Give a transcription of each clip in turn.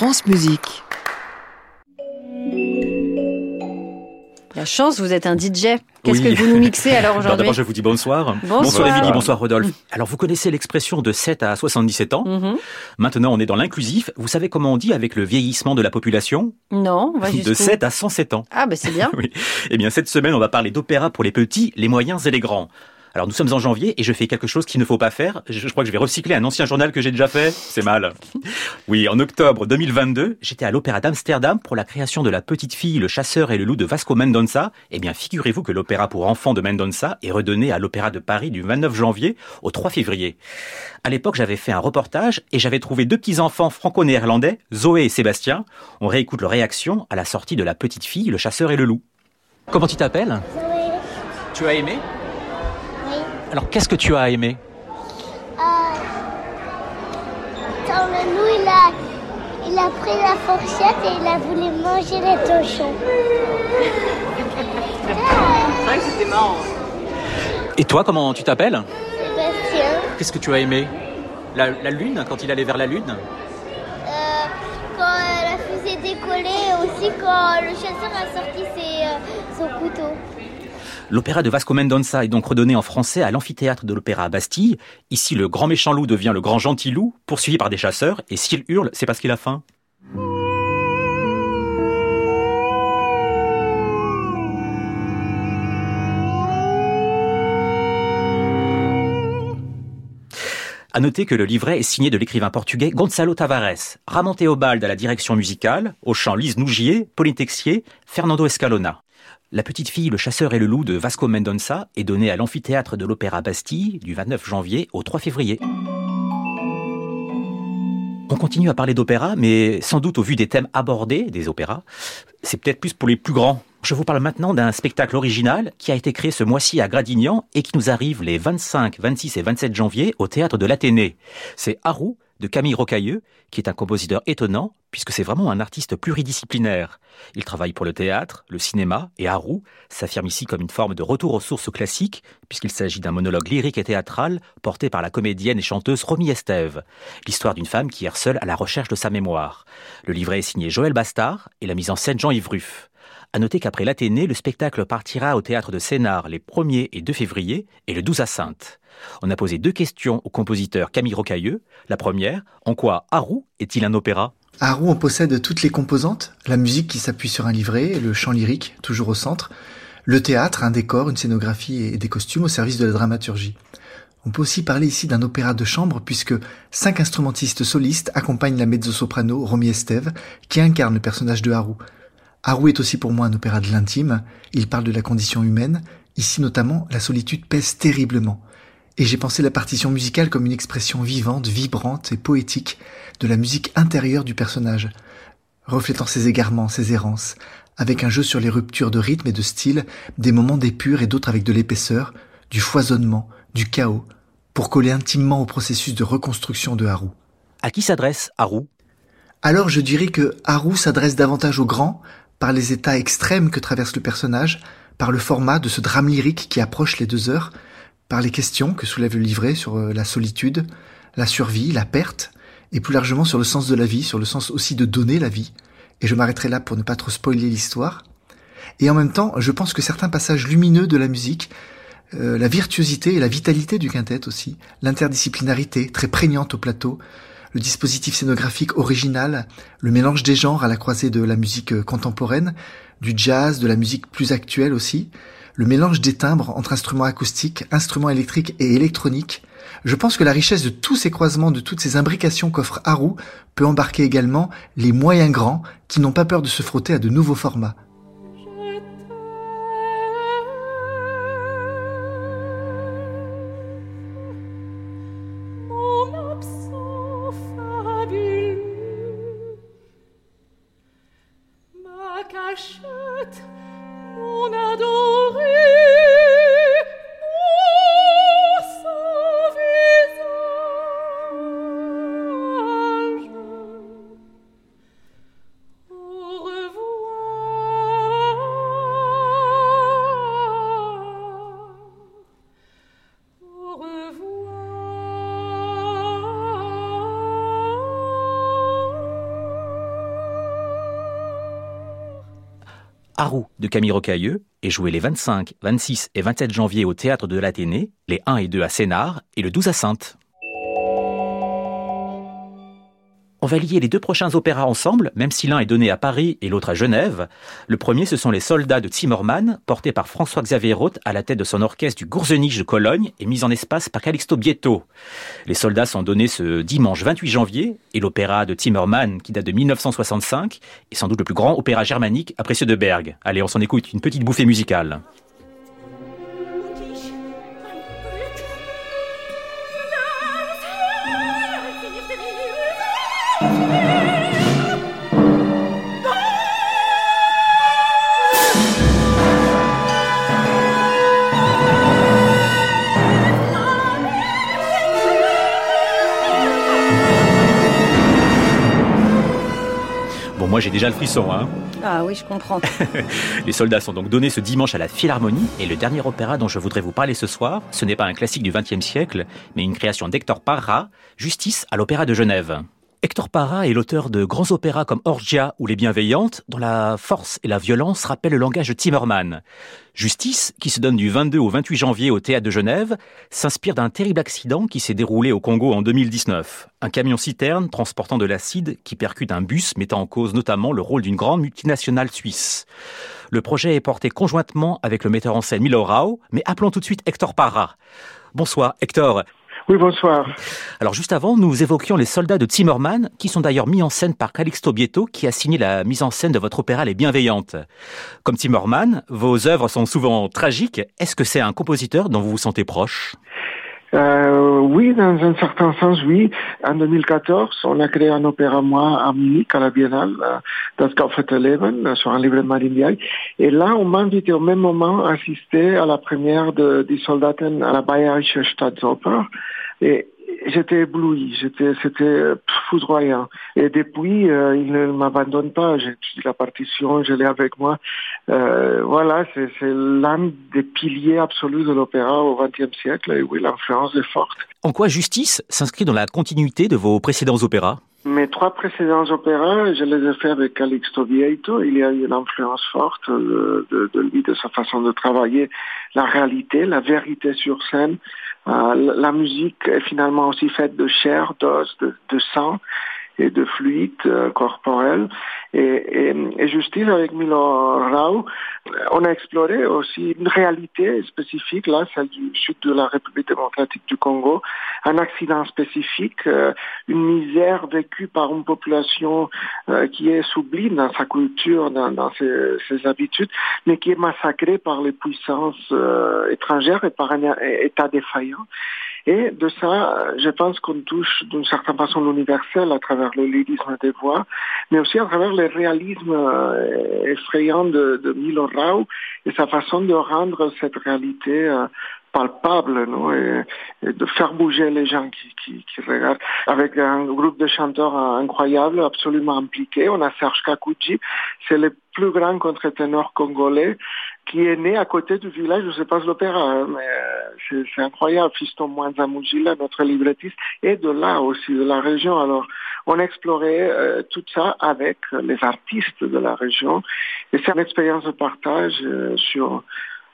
France Musique. La chance, vous êtes un DJ. Qu'est-ce Oui. que vous nous mixez alors Alors aujourd'hui d'abord, je vous dis bonsoir. Bonsoir. Émilie, bonsoir Rodolphe. Alors vous connaissez l'expression de 7 à 77 ans. Mhm. Maintenant, on est dans l'inclusif. Vous savez comment on dit avec le vieillissement de la population? Non, on va De jusqu'où? 7 à 107 ans. Ah bah c'est bien. Oui. Eh bien, cette semaine, on va parler d'opéra pour les petits, les moyens et les grands. Alors, nous sommes en janvier et je fais quelque chose qu'il ne faut pas faire. Je, crois que je vais recycler un ancien journal que j'ai déjà fait. C'est mal. Oui, en octobre 2022, j'étais à l'Opéra d'Amsterdam pour la création de La Petite Fille, le Chasseur et le Loup de Vasco Mendonça. Eh bien, figurez-vous que l'opéra pour enfants de Mendonça est redonné à l'Opéra de Paris du 29 janvier au 3 février. À l'époque, j'avais fait un reportage et j'avais trouvé deux petits-enfants franco-néerlandais, Zoé et Sébastien. On réécoute leur réaction à la sortie de La Petite Fille, le Chasseur et le Loup. Comment tu t'appelles? Zoé, Tu as aimé? Alors qu'est-ce que tu as aimé Euh, dans le loup, il a, il a pris la fourchette et il a voulu manger les tochons. Et toi, comment tu t'appelles Sébastien, Qu'est-ce que tu as aimé la, la lune, quand il allait vers la lune euh, quand euh, la fusée décollait et aussi quand le chasseur a sorti ses, euh, son couteau. L'opéra de Vasco Mendonça est donc redonné en français à l'amphithéâtre de l'Opéra à Bastille. Ici, le grand méchant loup devient le grand gentil loup, poursuivi par des chasseurs, et s'il hurle, c'est parce qu'il a faim. À noter que le livret est signé de l'écrivain portugais Gonçalo Tavares, Ramon Théobald à la direction musicale, au chant Lise Nougier, Pauline Fernando Escalona. La petite fille, le chasseur et le loup de Vasco Mendonça est donnée à l'amphithéâtre de l'Opéra Bastille du 29 janvier au 3 février. On continue à parler d'opéra, mais sans doute au vu des thèmes abordés des opéras, c'est peut-être plus pour les plus grands. Je vous parle maintenant d'un spectacle original qui a été créé ce mois-ci à Gradignan et qui nous arrive les 25, 26 et 27 janvier au théâtre de l'Athénée. C'est Harou de Camille Rocailleux, qui est un compositeur étonnant, puisque c'est vraiment un artiste pluridisciplinaire. Il travaille pour le théâtre, le cinéma, et Harou s'affirme ici comme une forme de retour aux sources classiques, puisqu'il s'agit d'un monologue lyrique et théâtral porté par la comédienne et chanteuse Romy Estève. L'histoire d'une femme qui erre seule à la recherche de sa mémoire. Le livret est signé Joël Bastard et la mise en scène Jean-Yves Ruff. À noter qu'après l'Athénée, le spectacle partira au théâtre de Sénart les 1er et 2 février et le 12 à Sainte. On a posé deux questions au compositeur Camille Rocailleux. La première, en quoi Harou est-il un opéra? Roux, on possède toutes les composantes, la musique qui s'appuie sur un livret, le chant lyrique, toujours au centre, le théâtre, un décor, une scénographie et des costumes au service de la dramaturgie. On peut aussi parler ici d'un opéra de chambre puisque cinq instrumentistes solistes accompagnent la mezzo-soprano Romy Estève qui incarne le personnage de Haru. Haru est aussi pour moi un opéra de l'intime, il parle de la condition humaine, ici notamment la solitude pèse terriblement. Et j'ai pensé la partition musicale comme une expression vivante, vibrante et poétique de la musique intérieure du personnage, reflétant ses égarements, ses errances, avec un jeu sur les ruptures de rythme et de style, des moments d'épure et d'autres avec de l'épaisseur, du foisonnement, du chaos, pour coller intimement au processus de reconstruction de Haru. À qui s'adresse Harou Alors je dirais que Haru s'adresse davantage aux grands, par les états extrêmes que traverse le personnage, par le format de ce drame lyrique qui approche les deux heures, par les questions que soulève le livret sur euh, la solitude, la survie, la perte, et plus largement sur le sens de la vie, sur le sens aussi de donner la vie. Et je m'arrêterai là pour ne pas trop spoiler l'histoire. Et en même temps, je pense que certains passages lumineux de la musique, euh, la virtuosité et la vitalité du quintet aussi, l'interdisciplinarité très prégnante au plateau, le dispositif scénographique original, le mélange des genres à la croisée de la musique euh, contemporaine, du jazz, de la musique plus actuelle aussi, le mélange des timbres entre instruments acoustiques, instruments électriques et électroniques. Je pense que la richesse de tous ces croisements, de toutes ces imbrications qu'offre Haru peut embarquer également les moyens grands qui n'ont pas peur de se frotter à de nouveaux formats. Ma Harou de Camille Rocailleux est joué les 25, 26 et 27 janvier au théâtre de l'Athénée, les 1 et 2 à Sénart et le 12 à Sainte. On va lier les deux prochains opéras ensemble, même si l'un est donné à Paris et l'autre à Genève. Le premier, ce sont les Soldats de Zimmermann, portés par François-Xavier Roth à la tête de son orchestre du Gourzenich de Cologne et mis en espace par Calixto Bietto. Les soldats sont donnés ce dimanche 28 janvier et l'opéra de Zimmermann, qui date de 1965, est sans doute le plus grand opéra germanique après ceux de Berg. Allez, on s'en écoute une petite bouffée musicale. Moi j'ai déjà le frisson, hein. Ah oui, je comprends. Les soldats sont donc donnés ce dimanche à la Philharmonie et le dernier opéra dont je voudrais vous parler ce soir, ce n'est pas un classique du XXe siècle, mais une création d'Hector Parra, Justice à l'Opéra de Genève. Hector Parra est l'auteur de grands opéras comme Orgia ou Les Bienveillantes, dont la force et la violence rappellent le langage de Timmerman. Justice, qui se donne du 22 au 28 janvier au Théâtre de Genève, s'inspire d'un terrible accident qui s'est déroulé au Congo en 2019. Un camion-citerne transportant de l'acide qui percute un bus mettant en cause notamment le rôle d'une grande multinationale suisse. Le projet est porté conjointement avec le metteur en scène Milo Rao, mais appelons tout de suite Hector Parra. Bonsoir Hector. Oui, bonsoir. Alors juste avant, nous évoquions les soldats de Zimmermann, qui sont d'ailleurs mis en scène par Calixto Bietto, qui a signé la mise en scène de votre opéra Les Bienveillantes. Comme Zimmermann, vos œuvres sont souvent tragiques. Est-ce que c'est un compositeur dont vous vous sentez proche? Euh, oui, dans un certain sens, oui. En 2014, on a créé un opéra moi à Munich, à la Biennale, euh, Das euh, sur un livre de Marine Diaye. Et là, on m'a invité au même moment à assister à la première de, des Soldaten à la Bayerische Staatsoper. Et j'étais ébloui, j'étais, c'était foudroyant. Et depuis, euh, il ne m'abandonne pas. J'étudie la partition, je l'ai avec moi. Euh, voilà, c'est, l'un des piliers absolus de l'opéra au XXe siècle. Et oui, l'influence est forte. En quoi Justice s'inscrit dans la continuité de vos précédents opéras? Mes trois précédents opéras, je les ai faits avec Calixto Vieito. Il y a eu une influence forte de, de, de, lui, de sa façon de travailler la réalité, la vérité sur scène. Euh, la musique est finalement aussi faite de chair, d'os, de, de sang et de fluide euh, corporel. Et, et, et, avec Milo Rao, on a exploré aussi une réalité spécifique, là, celle du sud de la République démocratique du Congo, un accident spécifique, euh, une misère vécue par une population euh, qui est sublime dans sa culture, dans, dans ses, ses, habitudes, mais qui est massacrée par les puissances euh, étrangères et par un État défaillant. Et de ça, je pense qu'on touche d'une certaine façon l'universel à travers le lyrisme des voix, mais aussi à travers le réalisme effrayant de, Milo Rao et sa façon de rendre cette réalité euh, palpable non et, et, de faire bouger les gens qui, qui, qui, regardent. Avec un groupe de chanteurs incroyables absolument impliqués. On a Serge Kakuchi c'est le plus grand contre-ténor congolais qui est né à côté du village où se passe l'opéra mais c'est incroyable Fiston Mujila notre librettiste et de là aussi de la région alors on a exploré euh, tout ça avec les artistes de la région et c'est une expérience de partage euh, sur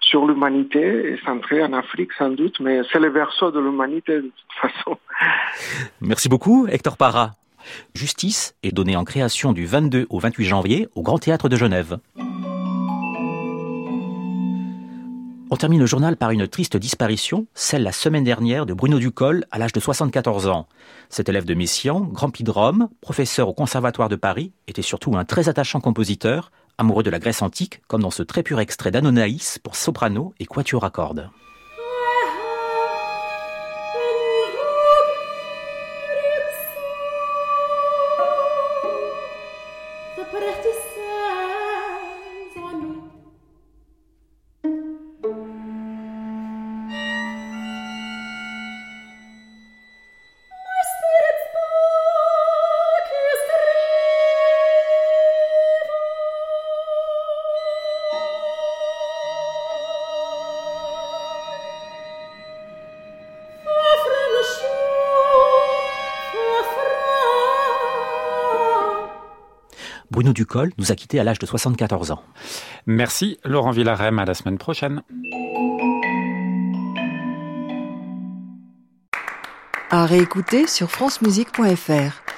sur l'humanité et centré en Afrique sans doute, mais c'est le verso de l'humanité de toute façon. Merci beaucoup Hector Parra. Justice est donnée en création du 22 au 28 janvier au Grand Théâtre de Genève. On termine le journal par une triste disparition, celle la semaine dernière de Bruno Ducol à l'âge de 74 ans. Cet élève de Messian, grand de Rome, professeur au Conservatoire de Paris, était surtout un très attachant compositeur, amoureux de la Grèce antique, comme dans ce très pur extrait d'Anonaïs pour soprano et quatuor à cordes. Bruno Ducol nous a quittés à l'âge de 74 ans. Merci Laurent Villarem, à la semaine prochaine. À réécouter sur francemusique.fr.